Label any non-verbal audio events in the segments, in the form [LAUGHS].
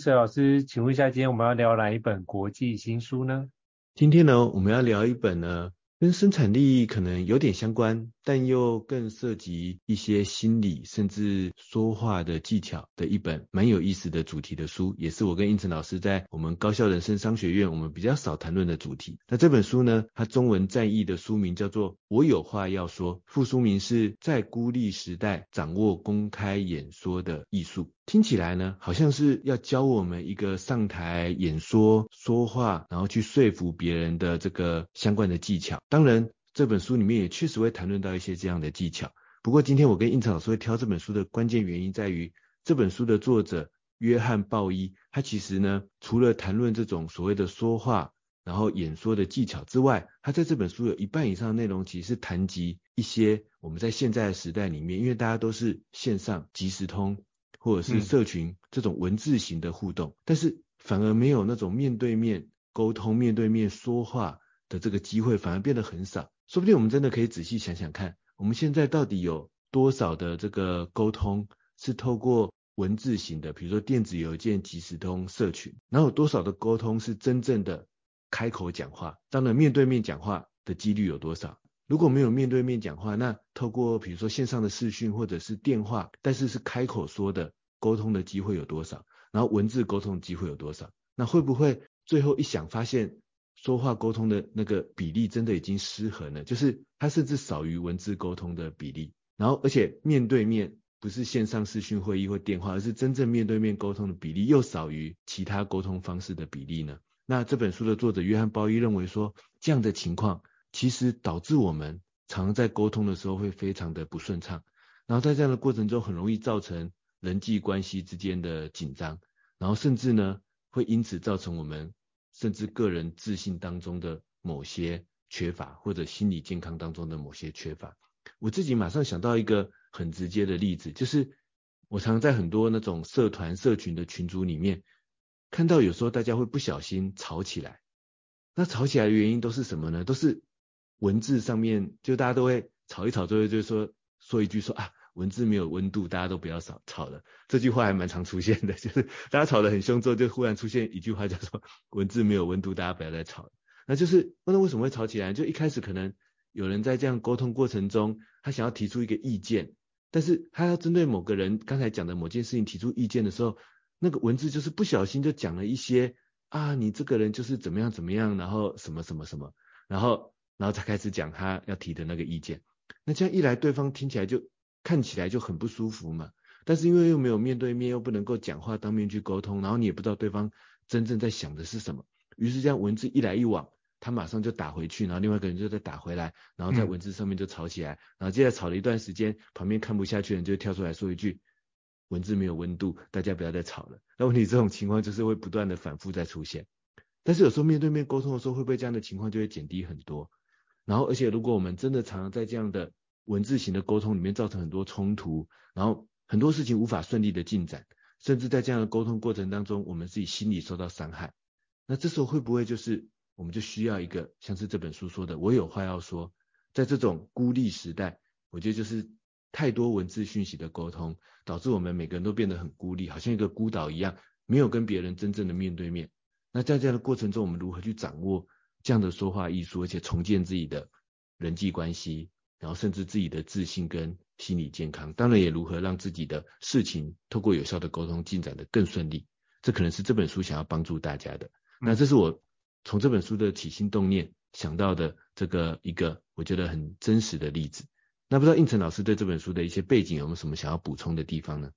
水老师，请问一下，今天我们要聊哪一本国际新书呢？今天呢，我们要聊一本呢，跟生产力可能有点相关，但又更涉及一些心理甚至说话的技巧的一本蛮有意思的主题的书，也是我跟胤丞老师在我们高校人生商学院我们比较少谈论的主题。那这本书呢，它中文颤译的书名叫做《我有话要说》，副书名是在孤立时代掌握公开演说的艺术。听起来呢，好像是要教我们一个上台演说、说话，然后去说服别人的这个相关的技巧。当然，这本书里面也确实会谈论到一些这样的技巧。不过，今天我跟胤丞老师会挑这本书的关键原因在于，这本书的作者约翰鲍伊，他其实呢，除了谈论这种所谓的说话，然后演说的技巧之外，他在这本书有一半以上的内容其实是谈及一些我们在现在的时代里面，因为大家都是线上即时通。或者是社群这种文字型的互动，嗯，但是反而没有那种面对面沟通、面对面说话的这个机会，反而变得很少。说不定我们真的可以仔细想想看，我们现在到底有多少的这个沟通是透过文字型的，比如说电子邮件、即时通、社群，然后有多少的沟通是真正的开口讲话？当然，面对面讲话的几率有多少？如果没有面对面讲话，那透过比如说线上的视讯或者是电话，但是是开口说的沟通的机会有多少？然后文字沟通机会有多少？那会不会最后一想发现说话沟通的那个比例真的已经失衡了？就是它甚至少于文字沟通的比例，然后而且面对面不是线上视讯会议或电话，而是真正面对面沟通的比例又少于其他沟通方式的比例呢？那这本书的作者约翰鲍伊认为说，这样的情况。其实导致我们常常在沟通的时候会非常的不顺畅，然后在这样的过程中很容易造成人际关系之间的紧张，然后甚至呢会因此造成我们甚至个人自信当中的某些缺乏，或者心理健康当中的某些缺乏。我自己马上想到一个很直接的例子，就是我常在很多那种社团社群的群组里面看到，有时候大家会不小心吵起来，那吵起来的原因都是什么呢？都是文字上面就大家都会吵一吵，最后就说说一句说啊，文字没有温度，大家都不要吵吵了。这句话还蛮常出现的，就是大家吵得很凶之后，就忽然出现一句话叫做文字没有温度，大家不要再吵了。那就是那为什么会吵起来？就一开始可能有人在这样沟通过程中，他想要提出一个意见，但是他要针对某个人刚才讲的某件事情提出意见的时候，那个文字就是不小心就讲了一些啊，你这个人就是怎么样怎么样，然后什么什么什么，然后。然后才开始讲他要提的那个意见，那这样一来，对方听起来就看起来就很不舒服嘛。但是因为又没有面对面，又不能够讲话当面去沟通，然后你也不知道对方真正在想的是什么，于是这样文字一来一往，他马上就打回去，然后另外一个人就再打回来，然后在文字上面就吵起来，嗯、然后接着吵了一段时间，旁边看不下去的人就跳出来说一句：文字没有温度，大家不要再吵了。那问题这种情况就是会不断的反复再出现，但是有时候面对面沟通的时候，会不会这样的情况就会减低很多？然后，而且如果我们真的常常在这样的文字型的沟通里面造成很多冲突，然后很多事情无法顺利的进展，甚至在这样的沟通过程当中，我们自己心里受到伤害，那这时候会不会就是我们就需要一个像是这本书说的，我有话要说，在这种孤立时代，我觉得就是太多文字讯息的沟通，导致我们每个人都变得很孤立，好像一个孤岛一样，没有跟别人真正的面对面。那在这样的过程中，我们如何去掌握这样的说话艺术，而且重建自己的人际关系，然后甚至自己的自信跟心理健康，当然也如何让自己的事情透过有效的沟通进展得更顺利，这可能是这本书想要帮助大家的。那这是我从这本书的起心动念想到的这个一个我觉得很真实的例子。那不知道应成老师对这本书的一些背景有没有什么想要补充的地方呢？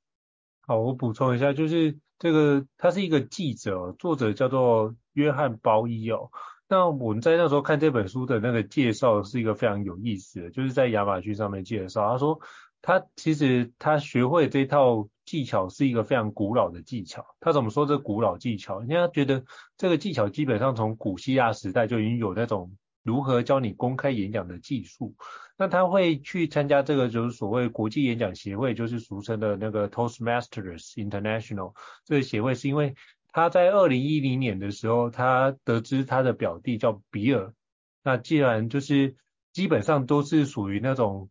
好，我补充一下，就是这个他是一个记者，作者叫做约翰包伊哦。那我们在那时候看这本书的那个介绍是一个非常有意思的，就是在亚马逊上面介绍，他说他其实他学会这套技巧是一个非常古老的技巧。他怎么说这古老技巧？人家觉得这个技巧基本上从古希腊时代就已经有那种如何教你公开演讲的技术。那他会去参加这个就是所谓国际演讲协会，就是俗称的那个 Toastmasters International 这个协会，是因为。他在二零一零年的时候，他得知他的表弟叫比尔。那既然就是基本上都是属于那种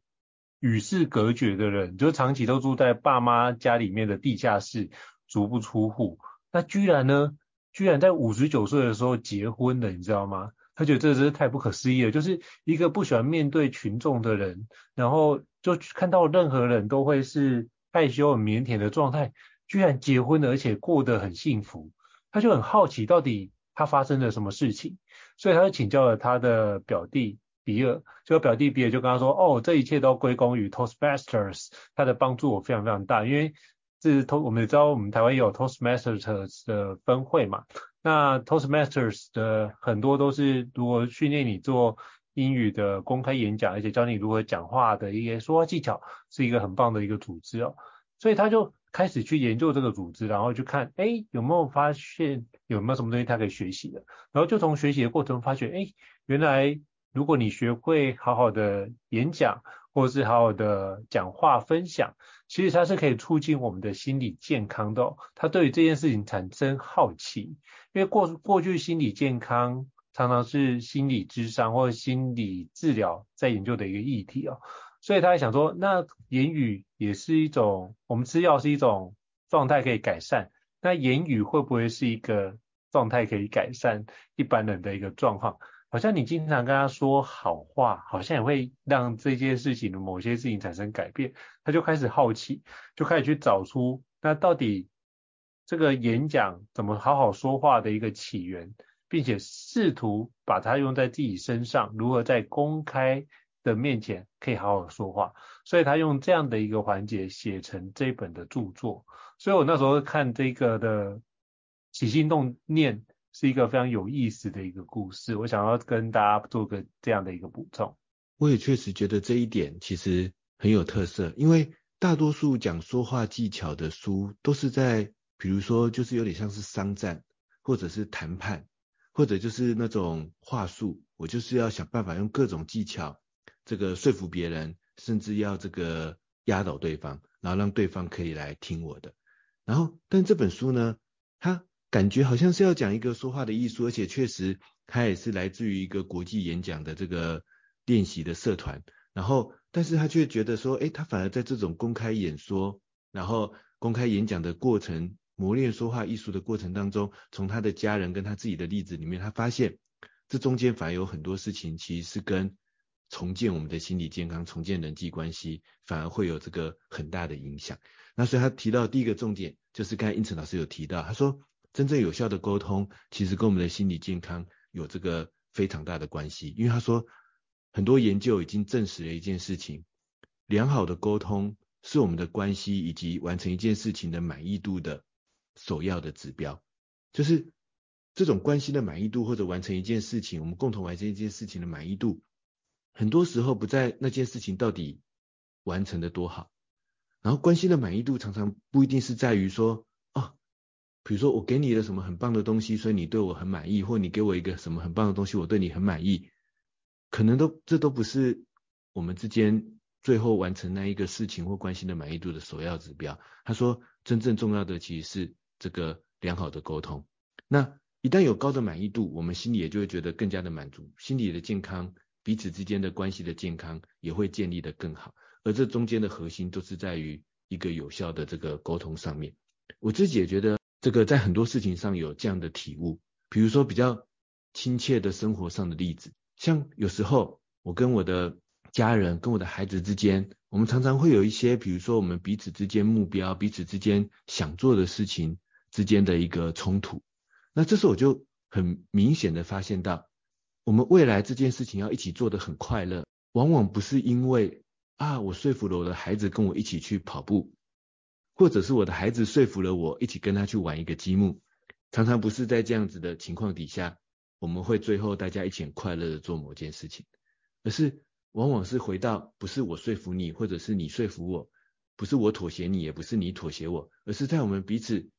与世隔绝的人，就长期都住在爸妈家里面的地下室，足不出户。那居然呢，居然在五十九岁的时候结婚了，你知道吗？他觉得这真是太不可思议了。就是一个不喜欢面对群众的人，然后就看到任何人都会是害羞很腼腆的状态。居然结婚了，而且过得很幸福，他就很好奇到底他发生了什么事情，所以他就请教了他的表弟比尔，就表弟比尔就跟他说：“哦，这一切都归功于 Toastmasters，他的帮助我非常非常大，因为这是 to 我们也知道我们台湾有 Toastmasters 的分会嘛，那 Toastmasters 的很多都是如何训练你做英语的公开演讲，而且教你如何讲话的一些说话技巧，是一个很棒的一个组织哦，所以他就。开始去研究这个组织，然后就看，哎，有没有发现有没有什么东西他可以学习的，然后就从学习的过程发觉，哎，原来如果你学会好好的演讲，或是好好的讲话分享，其实它是可以促进我们的心理健康的哦。他对于这件事情产生好奇，因为过过去心理健康常常是心理智商或心理治疗在研究的一个议题哦。所以他还想说，那言语也是一种，我们吃药是一种状态可以改善，那言语会不会是一个状态可以改善一般人的一个状况？好像你经常跟他说好话，好像也会让这件事情的某些事情产生改变。他就开始好奇，就开始去找出那到底这个演讲怎么好好说话的一个起源，并且试图把它用在自己身上，如何在公开的面前可以好好说话，所以他用这样的一个环节写成这本的著作。所以我那时候看这个的起心动念是一个非常有意思的一个故事，我想要跟大家做个这样的一个补充。我也确实觉得这一点其实很有特色，因为大多数讲说话技巧的书都是在，比如说就是有点像是商战，或者是谈判，或者就是那种话术，我就是要想办法用各种技巧。这个说服别人，甚至要这个压倒对方，然后让对方可以来听我的。然后，但这本书呢，它感觉好像是要讲一个说话的艺术，而且确实它也是来自于一个国际演讲的这个练习的社团。然后，但是他却觉得说，诶，他反而在这种公开演说，然后公开演讲的过程，磨练说话艺术的过程当中，从他的家人跟他自己的例子里面，他发现这中间反而有很多事情其实是跟重建我们的心理健康，重建人际关系，反而会有这个很大的影响。那所以他提到第一个重点，就是刚才应成老师有提到，他说真正有效的沟通，其实跟我们的心理健康有这个非常大的关系。因为他说很多研究已经证实了一件事情，良好的沟通是我们的关系以及完成一件事情的满意度的首要的指标，就是这种关系的满意度或者完成一件事情，我们共同完成一件事情的满意度。很多时候不在那件事情到底完成的多好，然后关系的满意度常常不一定是在于说，哦，比如说我给你了什么很棒的东西，所以你对我很满意，或你给我一个什么很棒的东西，我对你很满意，可能都这都不是我们之间最后完成那一个事情或关系的满意度的首要指标。他说，真正重要的其实是这个良好的沟通。那一旦有高的满意度，我们心里也就会觉得更加的满足，心理的健康。彼此之间的关系的健康也会建立得更好，而这中间的核心都是在于一个有效的这个沟通上面。我自己也觉得这个在很多事情上有这样的体悟，比如说比较亲切的生活上的例子，像有时候我跟我的家人、跟我的孩子之间，我们常常会有一些，比如说我们彼此之间目标、彼此之间想做的事情之间的一个冲突，那这时候我就很明显的发现到。我们未来这件事情要一起做得很快乐，往往不是因为啊，我说服了我的孩子跟我一起去跑步，或者是我的孩子说服了我一起跟他去玩一个积木，常常不是在这样子的情况底下，我们会最后大家一起很快乐的做某件事情，而是往往是回到不是我说服你，或者是你说服我，不是我妥协你，也不是你妥协我，而是在我们彼此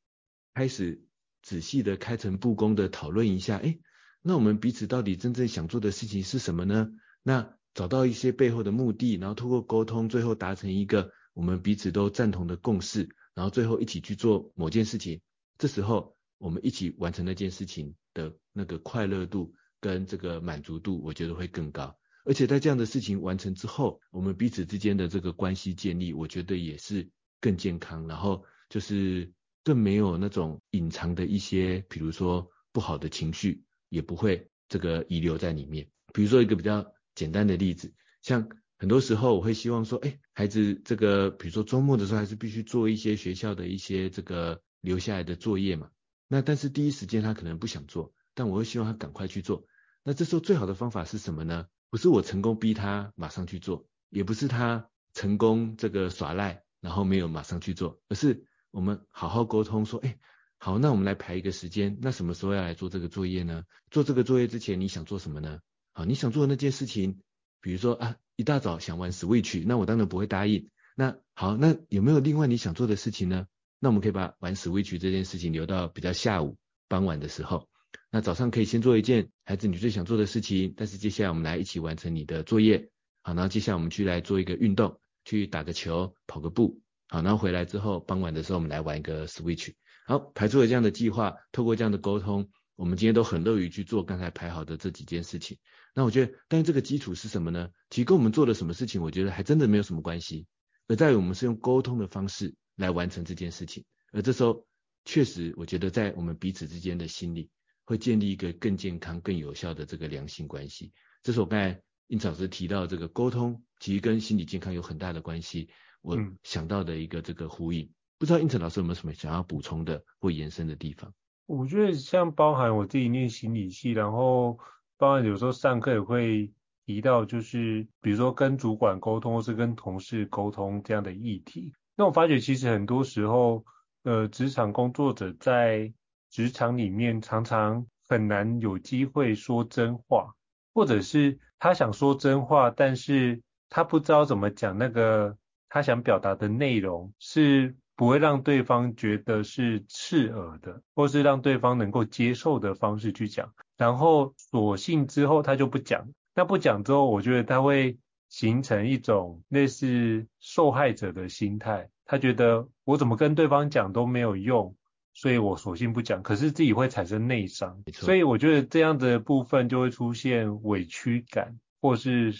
开始仔细的开诚布公的讨论一下，哎，那我们彼此到底真正想做的事情是什么呢？那找到一些背后的目的，然后通过沟通，最后达成一个我们彼此都赞同的共识，然后最后一起去做某件事情，这时候我们一起完成那件事情的那个快乐度跟这个满足度，我觉得会更高。而且在这样的事情完成之后，我们彼此之间的这个关系建立，我觉得也是更健康，然后就是更没有那种隐藏的一些，比如说不好的情绪，也不会这个遗留在里面。比如说一个比较简单的例子，像很多时候我会希望说，哎，孩子这个比如说周末的时候还是必须做一些学校的一些这个留下来的作业嘛。那但是第一时间他可能不想做，但我会希望他赶快去做。那这时候最好的方法是什么呢？不是我成功逼他马上去做，也不是他成功这个耍赖，然后没有马上去做，而是我们好好沟通说，哎，好，那我们来排一个时间，那什么时候要来做这个作业呢？做这个作业之前你想做什么呢？好，你想做的那件事情，比如说啊，一大早想玩 Switch，那我当然不会答应。那好，那有没有另外你想做的事情呢？那我们可以把玩 Switch 这件事情留到比较下午傍晚的时候。那早上可以先做一件孩子你最想做的事情，但是接下来我们来一起完成你的作业。好，然后接下来我们去来做一个运动，去打个球，跑个步。好，然后回来之后傍晚的时候我们来玩一个 Switch。好，排出了这样的计划，透过这样的沟通，我们今天都很乐于去做刚才排好的这几件事情。那我觉得，但是这个基础是什么呢？其实跟我们做了什么事情，我觉得还真的没有什么关系。而在于我们是用沟通的方式来完成这件事情，而这时候确实，我觉得在我们彼此之间的心里，会建立一个更健康、更有效的这个良性关系。这是我刚才英老师提到这个沟通，其实跟心理健康有很大的关系。我想到的一个这个呼应，嗯、不知道英成老师有没有什么想要补充的或延伸的地方？我觉得像包含我自己念心理系，然后包含有时候上课也会提到，就是比如说跟主管沟通，或是跟同事沟通这样的议题。那我发觉其实很多时候，呃，职场工作者在职场里面常常很难有机会说真话，或者是他想说真话，但是他不知道怎么讲那个他想表达的内容是不会让对方觉得是刺耳的，或是让对方能够接受的方式去讲，然后索性之后他就不讲。那不讲之后，我觉得他会形成一种类似受害者的心态，他觉得我怎么跟对方讲都没有用。所以我索性不讲，可是自己会产生内伤，所以我觉得这样的部分就会出现委屈感，或是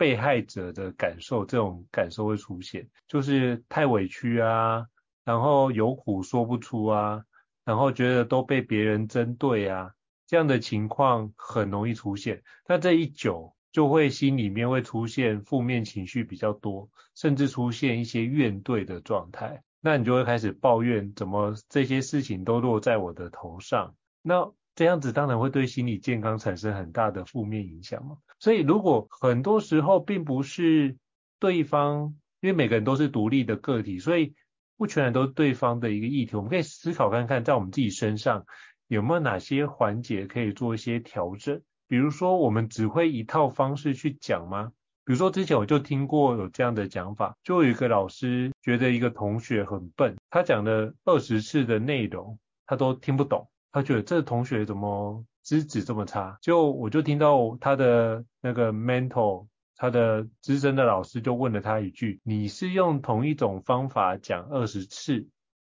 被害者的感受，这种感受会出现，就是太委屈啊，然后有苦说不出啊，然后觉得都被别人针对啊，这样的情况很容易出现。那这一久就会心里面会出现负面情绪比较多，甚至出现一些怨怼的状态。那你就会开始抱怨，怎么这些事情都落在我的头上？那这样子当然会对心理健康产生很大的负面影响嘛。所以如果很多时候并不是对方，因为每个人都是独立的个体，所以不全然都是对方的一个议题。我们可以思考看看，在我们自己身上有没有哪些环节可以做一些调整？比如说，我们只会一套方式去讲吗？比如说，之前我就听过有这样的讲法，就有一个老师觉得一个同学很笨，他讲了二十次的内容，他都听不懂，他觉得这同学怎么资质这么差？就我就听到他的那个 mentor，他的资深的老师就问了他一句：你是用同一种方法讲二十次，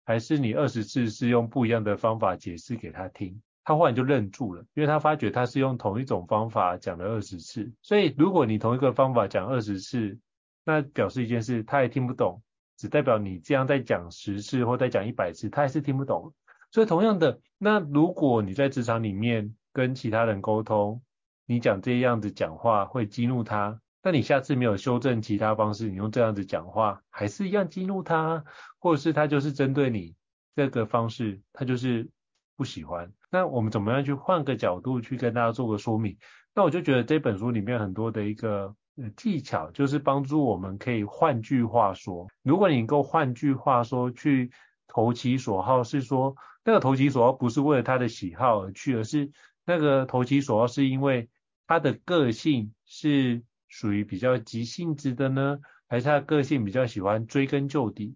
还是你二十次是用不一样的方法解释给他听？他忽然就愣住了，因为他发觉他是用同一种方法讲了二十次，所以如果你同一个方法讲二十次，那表示一件事，他也听不懂，只代表你这样再讲十次或再讲一百次，他还是听不懂。所以同样的，那如果你在职场里面跟其他人沟通，你讲这样子讲话会激怒他，那你下次没有修正其他方式，你用这样子讲话还是一样激怒他，或者是他就是针对你这个方式，他就是。不喜欢，那我们怎么样去换个角度去跟大家做个说明？那我就觉得这本书里面很多的一个技巧，就是帮助我们可以换句话说，如果你能够换句话说去投其所好，是说那个投其所好不是为了他的喜好而去，而是那个投其所好是因为他的个性是属于比较急性子的呢，还是他的个性比较喜欢追根究底？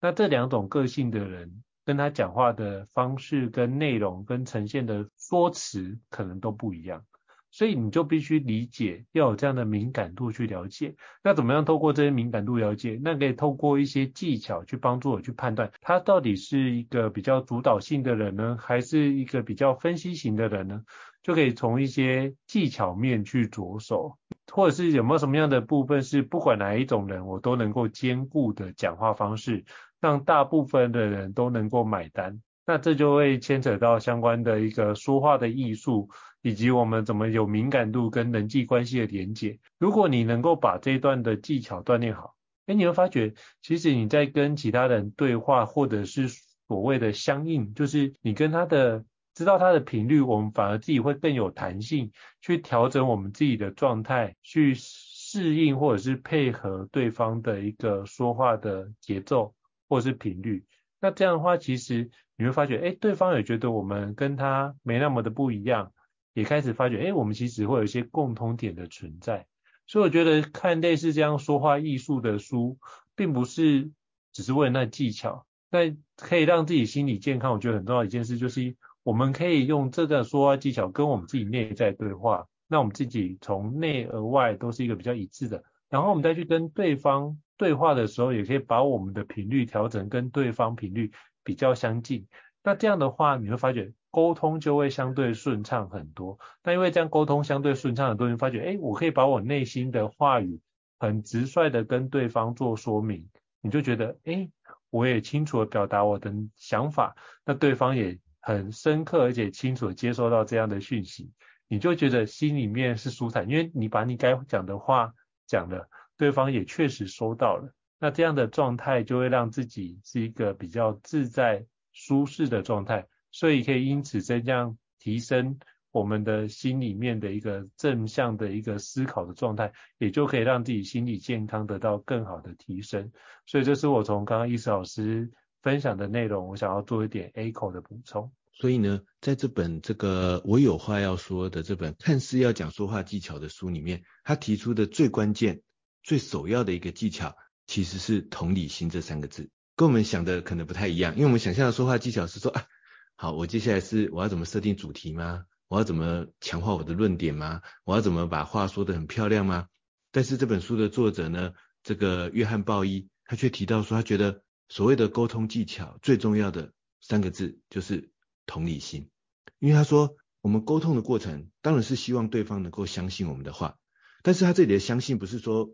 那这两种个性的人，跟他讲话的方式、跟内容、跟呈现的说辞，可能都不一样。所以你就必须理解，要有这样的敏感度去了解。那怎么样透过这些敏感度了解？那可以透过一些技巧去帮助我去判断，他到底是一个比较主导性的人呢，还是一个比较分析型的人呢？就可以从一些技巧面去着手，或者是有没有什么样的部分是不管哪一种人，我都能够兼顾的讲话方式，让大部分的人都能够买单。那这就会牵扯到相关的一个说话的艺术。以及我们怎么有敏感度跟人际关系的连接。如果你能够把这一段的技巧锻炼好，哎，你会发觉，其实你在跟其他人对话，或者是所谓的相应，就是你跟他的知道他的频率，我们反而自己会更有弹性，去调整我们自己的状态，去适应或者是配合对方的一个说话的节奏或者是频率。那这样的话，其实你会发觉，哎，对方也觉得我们跟他没那么的不一样。也开始发觉，哎，我们其实会有一些共通点的存在，所以我觉得看类似这样说话艺术的书，并不是只是为了那技巧，那可以让自己心理健康。我觉得很重要一件事就是，我们可以用这个说话技巧跟我们自己内在对话，那我们自己从内而外都是一个比较一致的，然后我们再去跟对方对话的时候，也可以把我们的频率调整跟对方频率比较相近。那这样的话，你会发觉。沟通就会相对顺畅很多。那因为这样沟通相对顺畅很多，你发觉，哎，我可以把我内心的话语很直率的跟对方做说明，你就觉得，哎，我也清楚的表达我的想法，那对方也很深刻而且清楚的接收到这样的讯息，你就觉得心里面是舒坦，因为你把你该讲的话讲了，对方也确实收到了。那这样的状态就会让自己是一个比较自在舒适的状态。所以可以因此增加提升我们的心里面的一个正向的一个思考的状态，也就可以让自己心理健康得到更好的提升。所以这是我从刚刚医师老师分享的内容，我想要做一点 echo 的补充。所以呢，在这本这个我有话要说的这本看似要讲说话技巧的书里面，他提出的最关键、最首要的一个技巧，其实是同理心这三个字，跟我们想的可能不太一样，因为我们想象的说话技巧是说啊。好，我接下来是我要怎么设定主题吗？我要怎么强化我的论点吗？我要怎么把话说得很漂亮吗？但是这本书的作者呢，这个约翰鲍伊，他却提到说，他觉得所谓的沟通技巧最重要的三个字就是同理心，因为他说我们沟通的过程当然是希望对方能够相信我们的话，但是他这里的相信不是说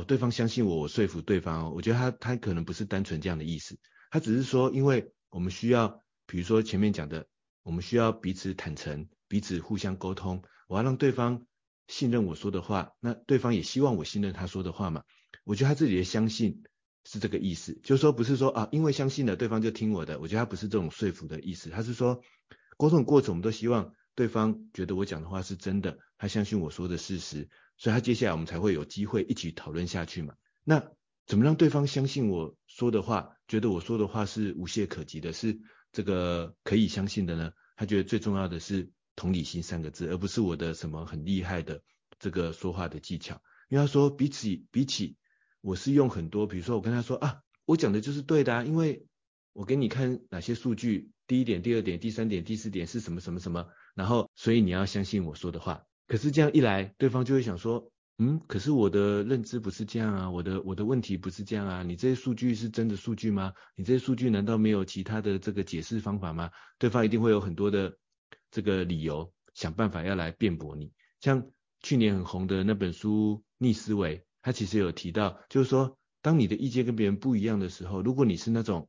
哦对方相信我，我说服对方哦，我觉得他他可能不是单纯这样的意思，他只是说因为我们需要。比如说前面讲的，我们需要彼此坦诚，彼此互相沟通。我要让对方信任我说的话，那对方也希望我信任他说的话嘛。我觉得他这里的相信是这个意思，就是说不是说啊，因为相信了对方就听我的。我觉得他不是这种说服的意思，他是说沟通的过程，我们都希望对方觉得我讲的话是真的，他相信我说的事实，所以他接下来我们才会有机会一起讨论下去嘛。那怎么让对方相信我说的话，觉得我说的话是无懈可击的，是？这个可以相信的呢，他觉得最重要的是同理心三个字，而不是我的什么很厉害的这个说话的技巧。因为他说，比起比起，我是用很多，比如说我跟他说啊，我讲的就是对的啊，因为我给你看哪些数据，第一点、第二点、第三点、第四点是什么什么什么，然后所以你要相信我说的话。可是这样一来，对方就会想说。嗯，可是我的认知不是这样啊，我的我的问题不是这样啊，你这些数据是真的数据吗？你这些数据难道没有其他的这个解释方法吗？对方一定会有很多的这个理由，想办法要来辩驳你。像去年很红的那本书《逆思维》，它其实有提到，就是说，当你的意见跟别人不一样的时候，如果你是那种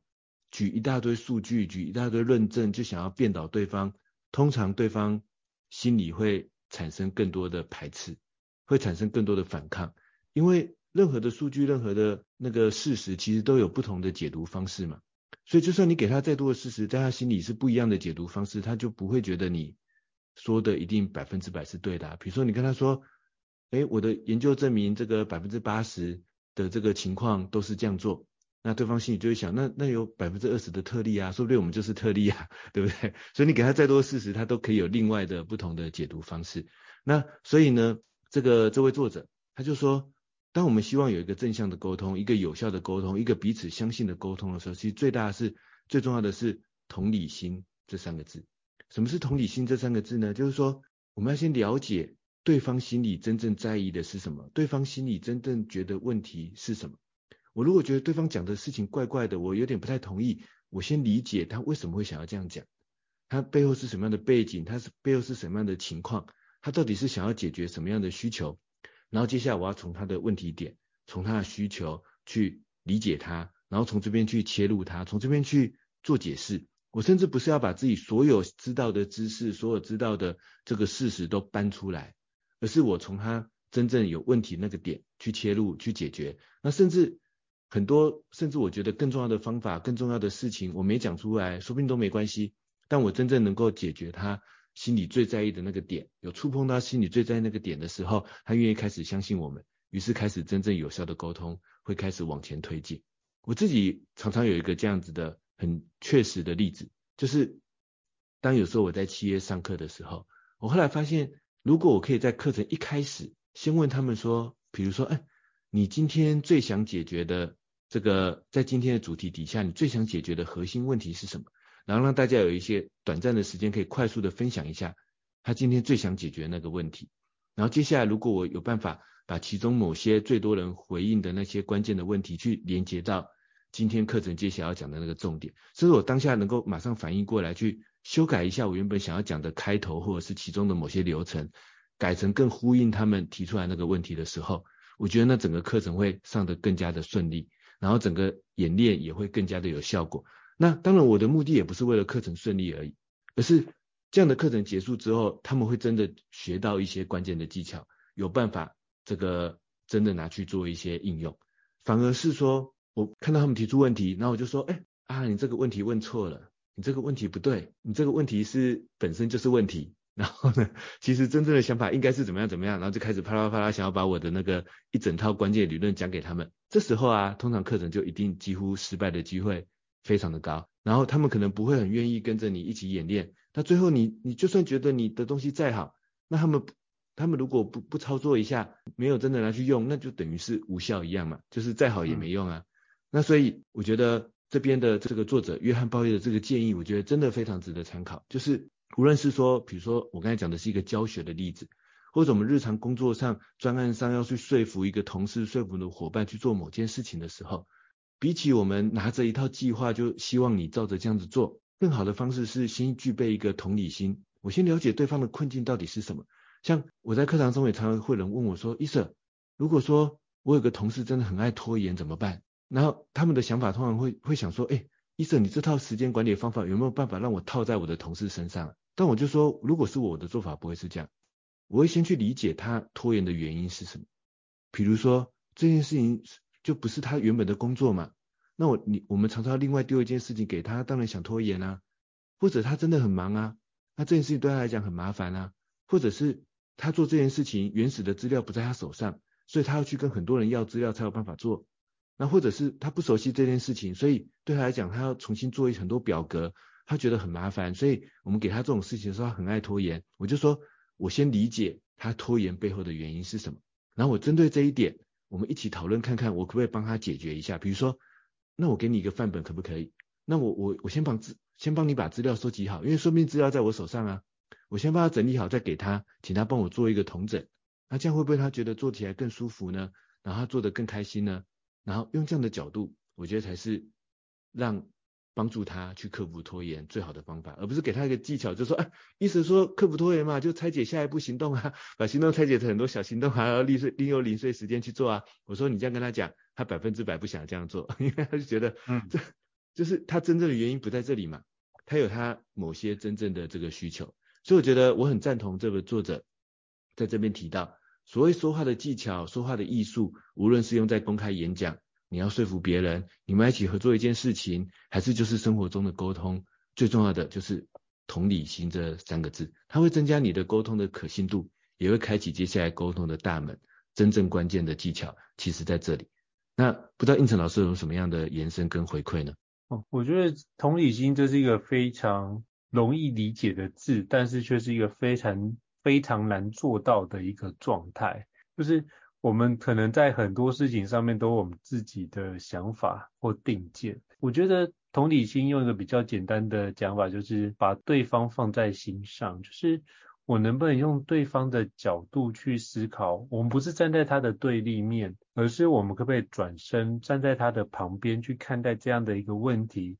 举一大堆数据、举一大堆论证就想要辩倒对方，通常对方心里会产生更多的排斥。会产生更多的反抗，因为任何的数据、任何的那个事实，其实都有不同的解读方式嘛。所以，就算你给他再多的事实，在他心里是不一样的解读方式，他就不会觉得你说的一定百分之百是对的啊。比如说，你跟他说：“诶，我的研究证明这个百分之八十的这个情况都是这样做。”那对方心里就会想，那那有百分之二十的特例啊，说不定我们就是特例啊，[LAUGHS] 对不对？所以你给他再多的事实，他都可以有另外的不同的解读方式。那所以呢，这个这位作者他就说，当我们希望有一个正向的沟通，一个有效的沟通，一个彼此相信的沟通的时候，其实最大是最重要的是同理心这三个字。什么是同理心这三个字呢？就是说我们要先了解对方心里真正在意的是什么，对方心里真正觉得问题是什么。我如果觉得对方讲的事情怪怪的，我有点不太同意，我先理解他为什么会想要这样讲，他背后是什么样的背景，他是背后是什么样的情况，他到底是想要解决什么样的需求，然后接下来我要从他的问题点，从他的需求去理解他，然后从这边去切入他，从这边去做解释。我甚至不是要把自己所有知道的知识，所有知道的这个事实都搬出来，而是我从他真正有问题那个点去切入去解决，那甚至。很多，甚至我觉得更重要的方法、更重要的事情，我没讲出来，说不定都没关系。但我真正能够解决他心里最在意的那个点，有触碰到心里最在意那个点的时候，他愿意开始相信我们，于是开始真正有效的沟通，会开始往前推进。我自己常常有一个这样子的很确实的例子，就是当有时候我在企业上课的时候，我后来发现，如果我可以在课程一开始先问他们说，比如说，哎，你今天最想解决的。这个在今天的主题底下，你最想解决的核心问题是什么？然后让大家有一些短暂的时间可以快速的分享一下他今天最想解决那个问题。然后接下来，如果我有办法把其中某些最多人回应的那些关键的问题去连接到今天课程接下来要讲的那个重点，所以我当下能够马上反应过来，去修改一下我原本想要讲的开头或者是其中的某些流程，改成更呼应他们提出来那个问题的时候，我觉得那整个课程会上得更加的顺利。然后整个演练也会更加的有效果。那当然，我的目的也不是为了课程顺利而已，而是这样的课程结束之后，他们会真的学到一些关键的技巧，有办法这个真的拿去做一些应用。反而是说，我看到他们提出问题，然后我就说，哎啊，你这个问题问错了，你这个问题不对，你这个问题是本身就是问题。然后呢，其实真正的想法应该是怎么样怎么样，然后就开始啪啦啪啦想要把我的那个一整套关键理论讲给他们。这时候啊，通常课程就一定几乎失败的机会非常的高。然后他们可能不会很愿意跟着你一起演练。那最后你你就算觉得你的东西再好，那他们他们如果不不操作一下，没有真的拿去用，那就等于是无效一样嘛，就是再好也没用啊。嗯、那所以我觉得这边的这个作者约翰鲍伊的这个建议，我觉得真的非常值得参考，就是。无论是说，比如说我刚才讲的是一个教学的例子，或者我们日常工作上、专案上要去说服一个同事、说服你的伙伴去做某件事情的时候，比起我们拿着一套计划就希望你照着这样子做，更好的方式是先具备一个同理心。我先了解对方的困境到底是什么。像我在课堂中也常常会有人问我说：“伊瑟，如果说我有个同事真的很爱拖延怎么办？”然后他们的想法通常会会想说：“哎，医生，你这套时间管理方法有没有办法让我套在我的同事身上？”但我就说，如果是我的做法，不会是这样。我会先去理解他拖延的原因是什么。比如说这件事情就不是他原本的工作嘛，那我你我们常常另外丢一件事情给他，当然想拖延啊。或者他真的很忙啊，那这件事情对他来讲很麻烦啊。或者是他做这件事情原始的资料不在他手上，所以他要去跟很多人要资料才有办法做。那或者是他不熟悉这件事情，所以对他来讲，他要重新做一很多表格。他觉得很麻烦，所以我们给他这种事情的时候，他很爱拖延。我就说，我先理解他拖延背后的原因是什么，然后我针对这一点，我们一起讨论看看，我可不可以帮他解决一下。比如说，那我给你一个范本可不可以？那我我我先帮资先帮你把资料收集好，因为说不定资料在我手上啊，我先帮他整理好，再给他，请他帮我做一个统整。那这样会不会他觉得做起来更舒服呢？然后他做得更开心呢？然后用这样的角度，我觉得才是让。帮助他去克服拖延最好的方法，而不是给他一个技巧，就说，哎，意思说克服拖延嘛，就拆解下一步行动啊，把行动拆解成很多小行动，还要利碎利用零碎时间去做啊。我说你这样跟他讲，他百分之百不想这样做，[LAUGHS] 因为他就觉得，嗯，这就是他真正的原因不在这里嘛，他有他某些真正的这个需求，所以我觉得我很赞同这个作者在这边提到，所谓说话的技巧、说话的艺术，无论是用在公开演讲。你要说服别人，你们一起合作一件事情，还是就是生活中的沟通，最重要的就是同理心这三个字，它会增加你的沟通的可信度，也会开启接下来沟通的大门。真正关键的技巧其实在这里。那不知道胤丞老师有什么样的延伸跟回馈呢？哦，我觉得同理心这是一个非常容易理解的字，但是却是一个非常非常难做到的一个状态。就是我们可能在很多事情上面都有我们自己的想法或定见。我觉得同理心用一个比较简单的讲法，就是把对方放在心上，就是。我能不能用对方的角度去思考？我们不是站在他的对立面，而是我们可不可以转身站在他的旁边去看待这样的一个问题？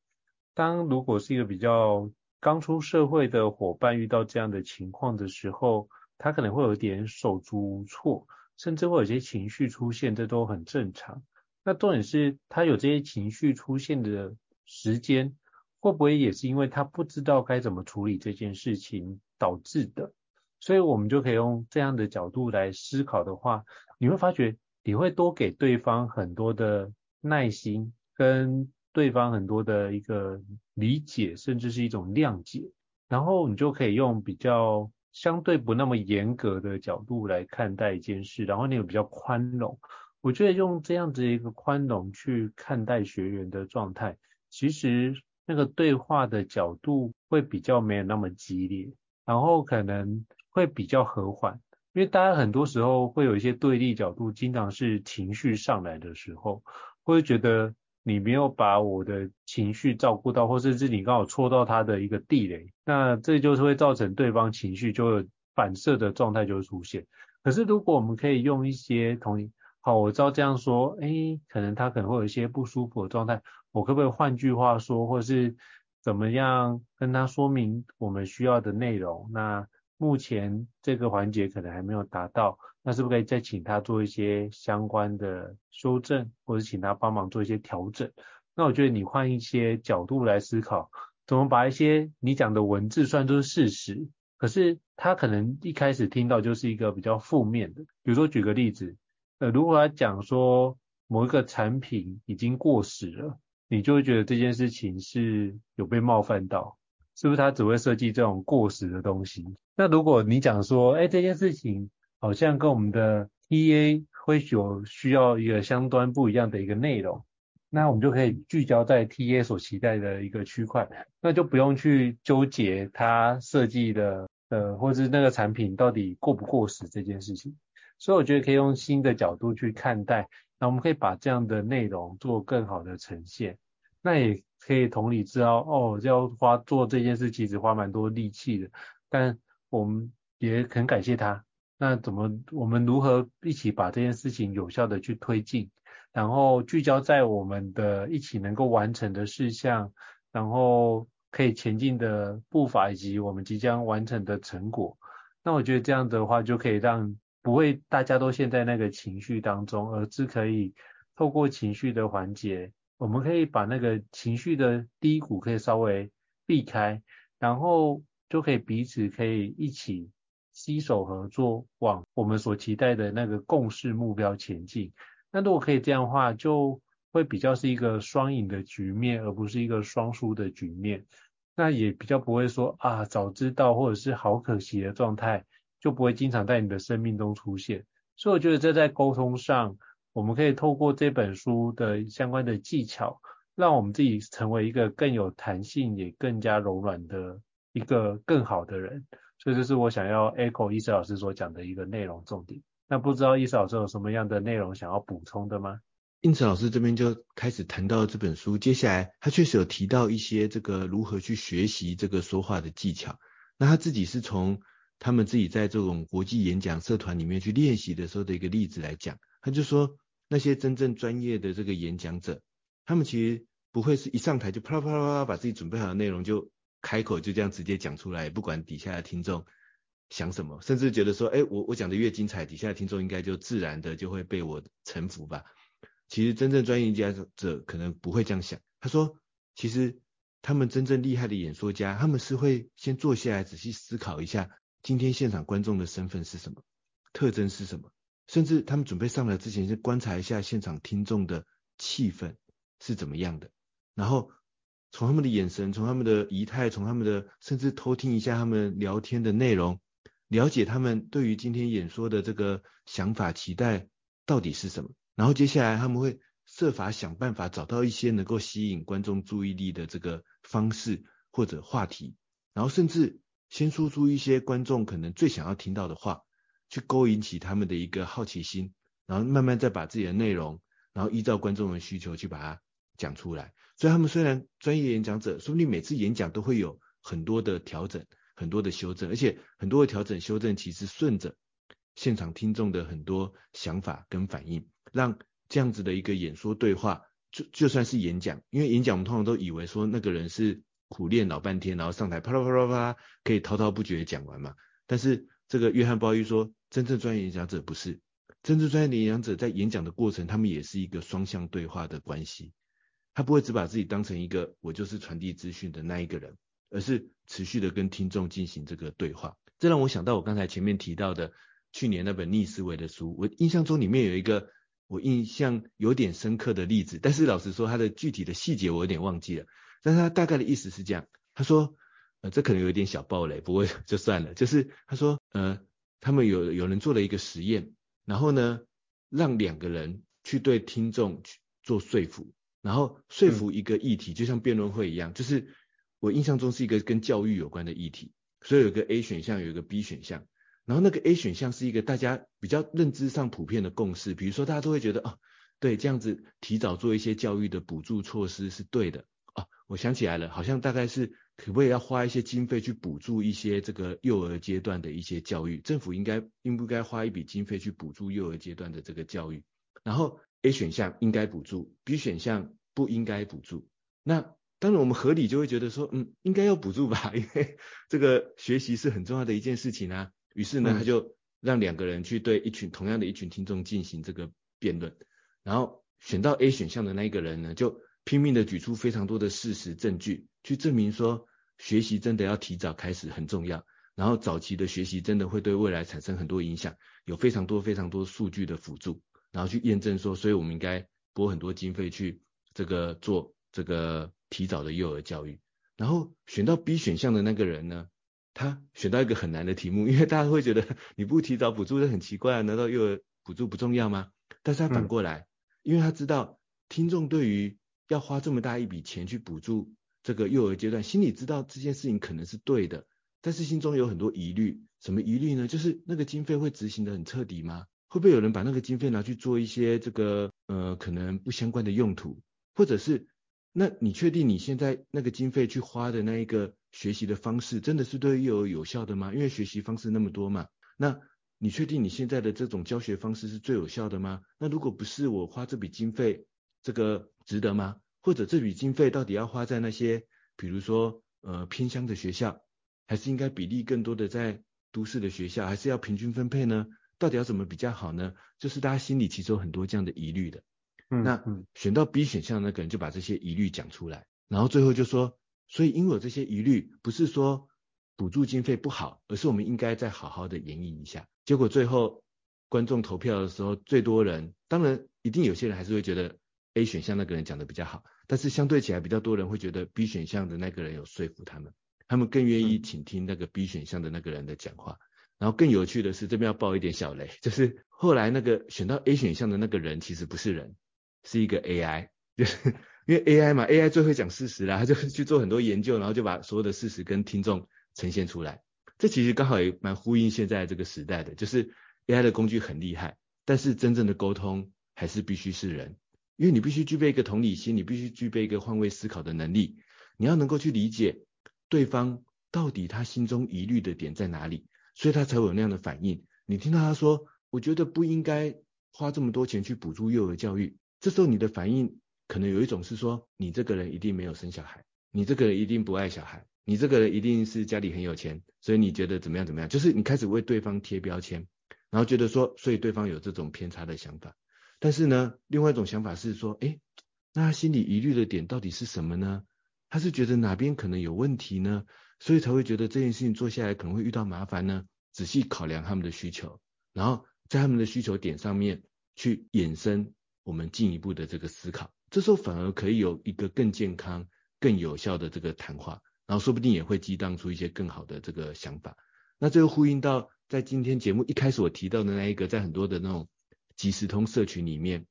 当如果是一个比较刚出社会的伙伴遇到这样的情况的时候，他可能会有点手足无措，甚至会有些情绪出现，这都很正常。那重点是他有这些情绪出现的时间，会不会也是因为他不知道该怎么处理这件事情导致的？所以，我们就可以用这样的角度来思考的话，你会发觉你会多给对方很多的耐心，跟对方很多的一个理解，甚至是一种谅解，然后你就可以用比较相对不那么严格的角度来看待一件事，然后你有比较宽容。我觉得用这样子一个宽容去看待学员的状态，其实那个对话的角度会比较没有那么激烈，然后可能。会比较和缓，因为大家很多时候会有一些对立角度，经常是情绪上来的时候，会觉得你没有把我的情绪照顾到，或者是你刚好戳到他的一个地雷，那这就是会造成对方情绪就有反射的状态就会出现。可是如果我们可以用一些同，好，我知道这样说，哎，可能他可能会有一些不舒服的状态，我可不可以换句话说，或是怎么样跟他说明我们需要的内容？那目前这个环节可能还没有达到，那是不是可以再请他做一些相关的修正，或者请他帮忙做一些调整？那我觉得你换一些角度来思考，怎么把一些你讲的文字算作是事实，可是他可能一开始听到就是一个比较负面的。比如说举个例子，呃，如果他讲说某一个产品已经过时了，你就会觉得这件事情是有被冒犯到。是不是他只会设计这种过时的东西？那如果你讲说，哎，这件事情好像跟我们的 TA 会有需要一个相端不一样的一个内容，那我们就可以聚焦在 TA 所期待的一个区块，那就不用去纠结他设计的呃，或是那个产品到底过不过时这件事情。所以我觉得可以用新的角度去看待，那我们可以把这样的内容做更好的呈现。那也可以同理知道，哦，要花做这件事，其实花蛮多力气的。但我们也很感谢他。那怎么，我们如何一起把这件事情有效的去推进，然后聚焦在我们的一起能够完成的事项，然后可以前进的步伐以及我们即将完成的成果。那我觉得这样的话，就可以让不会大家都陷在那个情绪当中，而是可以透过情绪的缓解。我们可以把那个情绪的低谷可以稍微避开，然后就可以彼此可以一起携手合作，往我们所期待的那个共识目标前进。那如果可以这样的话，就会比较是一个双赢的局面，而不是一个双输的局面。那也比较不会说啊，早知道或者是好可惜的状态，就不会经常在你的生命中出现。所以我觉得这在沟通上。我们可以透过这本书的相关的技巧，让我们自己成为一个更有弹性也更加柔软的一个更好的人。所以这是我想要 echo 亦思老师所讲的一个内容重点。那不知道亦思老师有什么样的内容想要补充的吗？胤丞老师这边就开始谈到这本书，接下来他确实有提到一些这个如何去学习这个说话的技巧。那他自己是从他们自己在这种国际演讲社团里面去练习的时候的一个例子来讲，他就说。那些真正专业的这个演讲者，他们其实不会是一上台就啪啦啪啦啪啦把自己准备好的内容就开口就这样直接讲出来，不管底下的听众想什么，甚至觉得说，哎，我我讲的越精彩，底下的听众应该就自然的就会被我臣服吧。其实真正专业演讲者可能不会这样想。他说，其实他们真正厉害的演说家，他们是会先坐下来仔细思考一下，今天现场观众的身份是什么，特征是什么。甚至他们准备上来之前，先观察一下现场听众的气氛是怎么样的，然后从他们的眼神、从他们的仪态、从他们的，甚至偷听一下他们聊天的内容，了解他们对于今天演说的这个想法、期待到底是什么。然后接下来他们会设法想办法找到一些能够吸引观众注意力的这个方式或者话题，然后甚至先说出一些观众可能最想要听到的话，去勾引起他们的一个好奇心，然后慢慢再把自己的内容，然后依照观众的需求去把它讲出来。所以他们虽然专业演讲者，说不定每次演讲都会有很多的调整，很多的修正，而且很多的调整修正其实顺着现场听众的很多想法跟反应，让这样子的一个演说对话，就就算是演讲，因为演讲我们通常都以为说那个人是苦练老半天，然后上台啪啦啪啦啪啦可以滔滔不绝讲完嘛。但是这个约翰鲍伊说，真正专业演讲者不是，真正专业的演讲者在演讲的过程，他们也是一个双向对话的关系。他不会只把自己当成一个我就是传递资讯的那一个人，而是持续的跟听众进行这个对话。这让我想到我刚才前面提到的去年那本逆思维的书，我印象中里面有一个我印象有点深刻的例子，但是老实说他的具体的细节我有点忘记了。但是他大概的意思是这样，他说，呃，这可能有一点小暴雷，不过 [LAUGHS] 就算了。就是他说，呃，他们有有人做了一个实验，然后呢，让两个人去对听众去做说服。然后说服一个议题，就像辩论会一样，就是我印象中是一个跟教育有关的议题，所以有个 A 选项，有一个 B 选项。然后那个 A 选项是一个大家比较认知上普遍的共识，比如说大家都会觉得，哦，对，这样子提早做一些教育的补助措施是对的。哦，我想起来了，好像大概是可不可以要花一些经费去补助一些这个幼儿阶段的一些教育，政府应该应不应该花一笔经费去补助幼儿阶段的这个教育？然后。A 选项应该补助，B 选项不应该补助。那当然我们合理就会觉得说，嗯，应该要补助吧，因为 [LAUGHS] 这个学习是很重要的一件事情啊。于是呢，他就让两个人去对一群同样的一群听众进行这个辩论，然后选到 A 选项的那一个人呢，就拼命的举出非常多的事实证据，去证明说学习真的要提早开始很重要，然后早期的学习真的会对未来产生很多影响，有非常多非常多数据的辅助。然后去验证说，所以我们应该拨很多经费去这个做这个提早的幼儿教育。然后选到 B 选项的那个人呢，他选到一个很难的题目，因为大家会觉得你不提早补助，这很奇怪啊，难道幼儿补助不重要吗？但是他反过来，嗯、因为他知道听众对于要花这么大一笔钱去补助这个幼儿阶段，心里知道这件事情可能是对的，但是心中有很多疑虑。什么疑虑呢？就是那个经费会执行的很彻底吗？会不会有人把那个经费拿去做一些这个呃可能不相关的用途，或者是那你确定你现在那个经费去花的那一个学习的方式真的是对幼儿有效的吗？因为学习方式那么多嘛，那你确定你现在的这种教学方式是最有效的吗？那如果不是，我花这笔经费这个值得吗？或者这笔经费到底要花在那些比如说呃偏乡的学校，还是应该比例更多的在都市的学校，还是要平均分配呢？到底要怎么比较好呢？就是大家心里其实有很多这样的疑虑的。嗯，那选到 B 选项那个人就把这些疑虑讲出来，然后最后就说，所以因为有这些疑虑，不是说补助经费不好，而是我们应该再好好的演绎一下。结果最后观众投票的时候，最多人，当然一定有些人还是会觉得 A 选项那个人讲的比较好，但是相对起来比较多人会觉得 B 选项的那个人有说服他们，他们更愿意倾听那个 B 选项的那个人的讲话。然后更有趣的是，这边要爆一点小雷，就是后来那个选到 A 选项的那个人其实不是人，是一个 AI，就是因为 AI 嘛，AI 最会讲事实啦，他就去做很多研究，然后就把所有的事实跟听众呈现出来。这其实刚好也蛮呼应现在这个时代的，就是 AI 的工具很厉害，但是真正的沟通还是必须是人，因为你必须具备一个同理心，你必须具备一个换位思考的能力，你要能够去理解对方到底他心中疑虑的点在哪里。所以他才有那样的反应。你听到他说：“我觉得不应该花这么多钱去补助幼儿教育。”这时候你的反应可能有一种是说：“你这个人一定没有生小孩，你这个人一定不爱小孩，你这个人一定是家里很有钱，所以你觉得怎么样怎么样？”就是你开始为对方贴标签，然后觉得说，所以对方有这种偏差的想法。但是呢，另外一种想法是说：“诶，那他心里疑虑的点到底是什么呢？他是觉得哪边可能有问题呢？”所以才会觉得这件事情做下来可能会遇到麻烦呢。仔细考量他们的需求，然后在他们的需求点上面去衍生我们进一步的这个思考。这时候反而可以有一个更健康、更有效的这个谈话，然后说不定也会激荡出一些更好的这个想法。那这个呼应到在今天节目一开始我提到的那一个，在很多的那种即时通社群里面，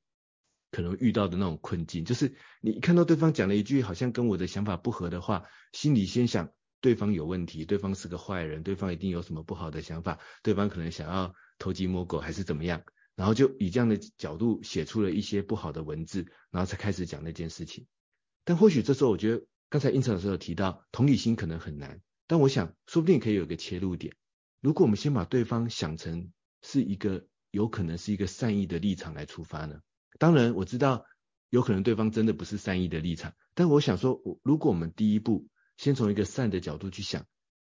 可能遇到的那种困境，就是你一看到对方讲了一句好像跟我的想法不合的话，心里先想对方有问题，对方是个坏人，对方一定有什么不好的想法，对方可能想要偷鸡摸狗还是怎么样，然后就以这样的角度写出了一些不好的文字，然后才开始讲那件事情。但或许这时候，我觉得刚才胤丞老师有提到同理心可能很难，但我想说不定可以有一个切入点。如果我们先把对方想成是一个有可能是一个善意的立场来出发呢？当然我知道有可能对方真的不是善意的立场，但我想说，如果我们第一步先从一个善的角度去想，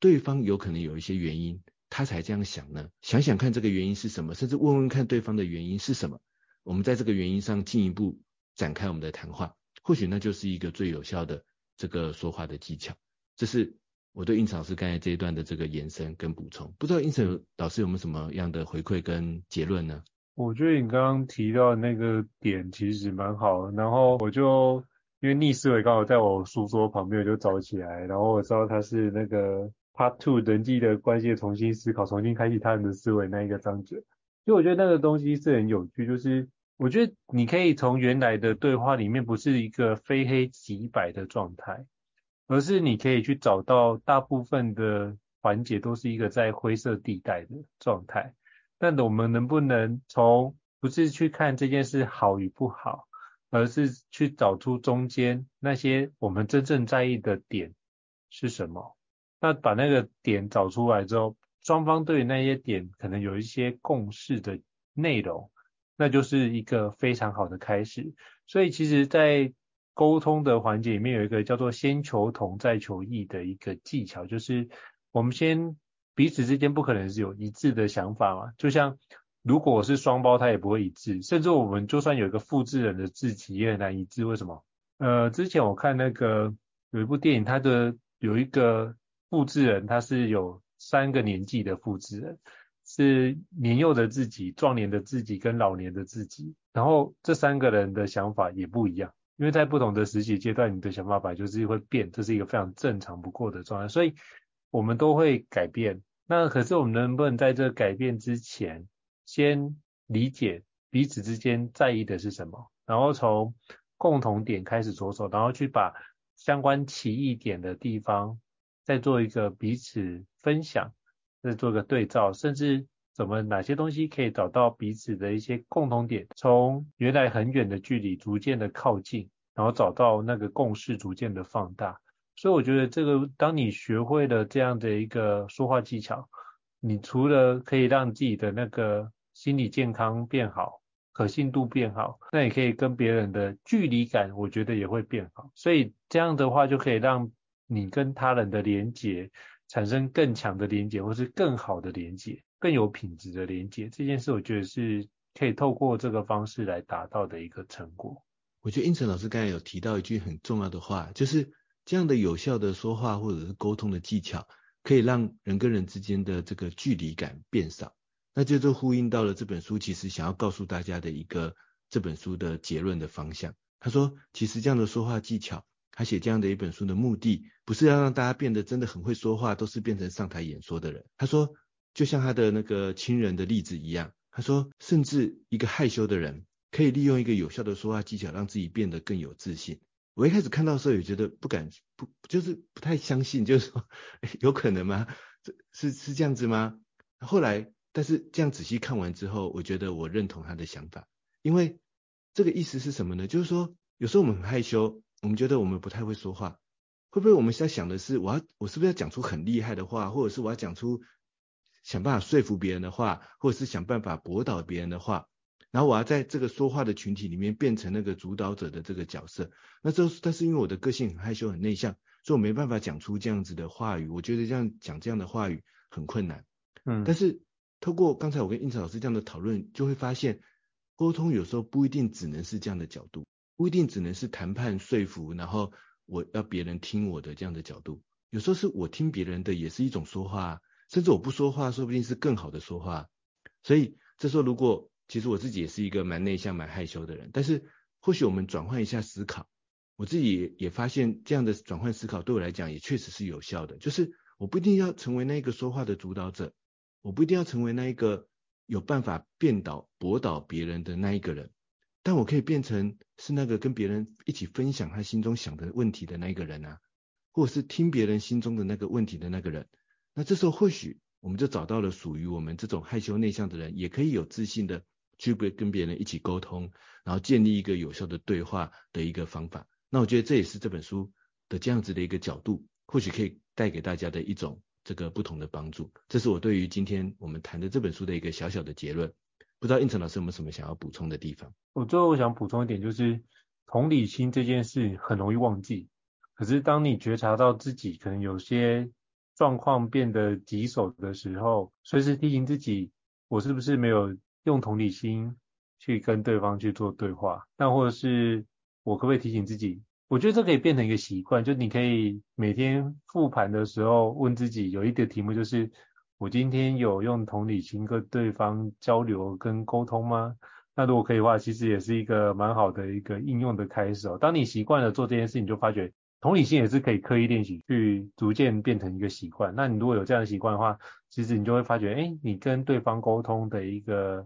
对方有可能有一些原因，他才这样想呢？想想看这个原因是什么，甚至问问看对方的原因是什么，我们在这个原因上进一步展开我们的谈话，或许那就是一个最有效的这个说话的技巧。这是。我对胤丞老师刚才这一段的这个延伸跟补充，不知道胤丞老师有没有什么样的回馈跟结论呢？我觉得你刚刚提到那个点其实蛮好的，然后我就因为逆思维刚好在我书桌旁边，我就找起来，然后我知道它是那个 Part Two 人际的关系的重新思考，重新开启他人的思维那一个章节。就我觉得那个东西是很有趣，就是我觉得你可以从原来的对话里面，不是一个非黑即白的状态。而是你可以去找到大部分的环节都是一个在灰色地带的状态，但我们能不能从不是去看这件事好与不好，而是去找出中间那些我们真正在意的点是什么？那把那个点找出来之后，双方对于那些点可能有一些共识的内容，那就是一个非常好的开始。所以其实，在沟通的环节里面有一个叫做先求同再求异的一个技巧，就是我们先彼此之间不可能是有一致的想法嘛，就像如果我是双胞胎也不会一致，甚至我们就算有一个复制人的自己也很难一致。为什么？呃，之前我看那个有一部电影，它的有一个复制人，他是有三个年纪的复制人，是年幼的自己、壮年的自己跟老年的自己，然后这三个人的想法也不一样。因为在不同的时期阶段，你的想法本就是会变，这是一个非常正常不过的状态，所以我们都会改变。那可是我们能不能在这改变之前，先理解彼此之间在意的是什么，然后从共同点开始着手，然后去把相关奇异点的地方再做一个彼此分享，再做个对照，甚至。怎么哪些东西可以找到彼此的一些共同点，从原来很远的距离逐渐的靠近，然后找到那个共识逐渐的放大。所以我觉得这个，当你学会了这样的一个说话技巧，你除了可以让自己的那个心理健康变好，可信度变好，那也可以跟别人的距离感，我觉得也会变好。所以这样的话就可以让你跟他人的连接产生更强的连接，或是更好的连接。更有品质的连接，这件事我觉得是可以透过这个方式来达到的一个成果。我觉得胤丞老师刚才有提到一句很重要的话，就是这样的有效的说话或者是沟通的技巧，可以让人跟人之间的这个距离感变少。那这就呼应到了这本书其实想要告诉大家的一个这本书的结论的方向。他说，其实这样的说话技巧，他写这样的一本书的目的，不是要让大家变得真的很会说话，都是变成上台演说的人。他说。就像他的那个亲人的例子一样，他说，甚至一个害羞的人可以利用一个有效的说话技巧，让自己变得更有自信。我一开始看到的时候也觉得不敢，不就是不太相信，就是说，[LAUGHS] 有可能吗？这是是这样子吗？后来，但是这样仔细看完之后，我觉得我认同他的想法，因为这个意思是什么呢？就是说，有时候我们很害羞，我们觉得我们不太会说话，会不会我们现在想的是，我要我是不是要讲出很厉害的话，或者是我要讲出。想办法说服别人的话，或者是想办法驳倒别人的话，然后我要在这个说话的群体里面变成那个主导者的这个角色。那这但是因为我的个性很害羞、很内向，所以我没办法讲出这样子的话语。我觉得这样讲这样的话语很困难。嗯，但是透过刚才我跟胤丞老师这样的讨论，就会发现沟通有时候不一定只能是这样的角度，不一定只能是谈判说服，然后我要别人听我的这样的角度。有时候是我听别人的也是一种说话。甚至我不说话，说不定是更好的说话。所以这时候，如果其实我自己也是一个蛮内向、蛮害羞的人，但是或许我们转换一下思考，我自己也也发现这样的转换思考对我来讲也确实是有效的。就是我不一定要成为那个说话的主导者，我不一定要成为那一个有办法变倒、驳倒别人的那一个人，但我可以变成是那个跟别人一起分享他心中想的问题的那一个人啊，或者是听别人心中的那个问题的那个人。那这时候或许我们就找到了属于我们这种害羞内向的人，也可以有自信的去跟跟别人一起沟通，然后建立一个有效的对话的一个方法。那我觉得这也是这本书的这样子的一个角度，或许可以带给大家的一种这个不同的帮助。这是我对于今天我们谈的这本书的一个小小的结论。不知道应成老师有没有什么想要补充的地方？我最后想补充一点，就是同理心这件事很容易忘记，可是当你觉察到自己可能有些状况变得棘手的时候，随时提醒自己，我是不是没有用同理心去跟对方去做对话？那或者是我可不可以提醒自己？我觉得这可以变成一个习惯，就你可以每天复盘的时候问自己，有一个题目就是。我今天有用同理心跟对方交流跟沟通吗？那如果可以的话，其实也是一个蛮好的一个应用的开始哦。当你习惯了做这件事，你就发觉同理心也是可以刻意练习，去逐渐变成一个习惯。那你如果有这样的习惯的话，其实你就会发觉，哎，你跟对方沟通的一个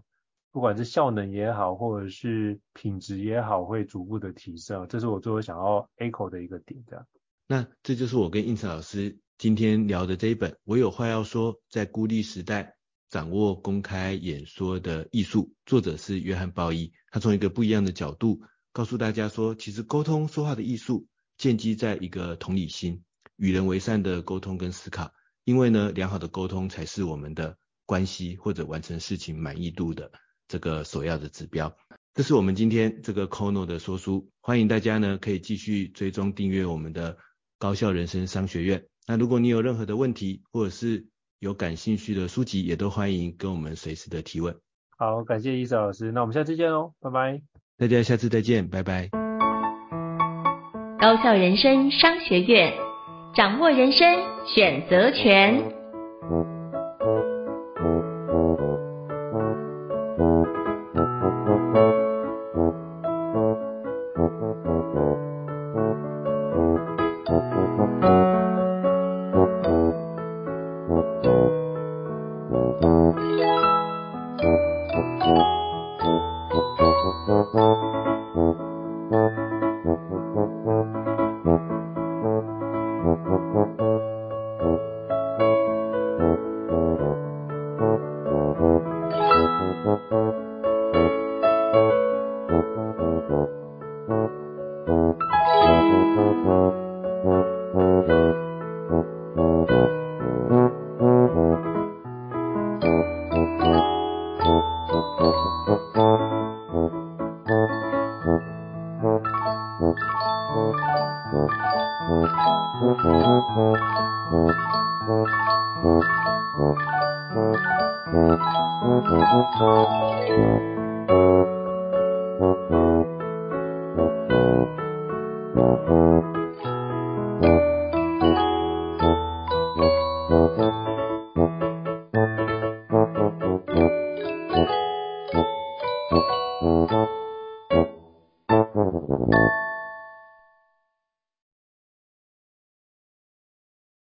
不管是效能也好，或者是品质也好，会逐步的提升。这是我最后想要 echo 的一个点，这样。那这就是我跟胤丞老师。今天聊的这一本，我有话要说，在孤立时代掌握公开演说的艺术，作者是约翰鲍伊。他从一个不一样的角度告诉大家说，其实沟通说话的艺术建基在一个同理心、与人为善的沟通跟思考。因为呢，良好的沟通才是我们的关系或者完成事情满意度的这个首要的指标。这是我们今天这个 Kono 的说书，欢迎大家呢可以继续追踪订阅我们的高效人生商学院。那如果你有任何的问题，或者是有感兴趣的书籍，也都欢迎跟我们随时的提问。好，感谢伊瑟老师，那我们下次见喽，拜拜。大家下次再见，拜拜。高效人生商学院，掌握人生选择权。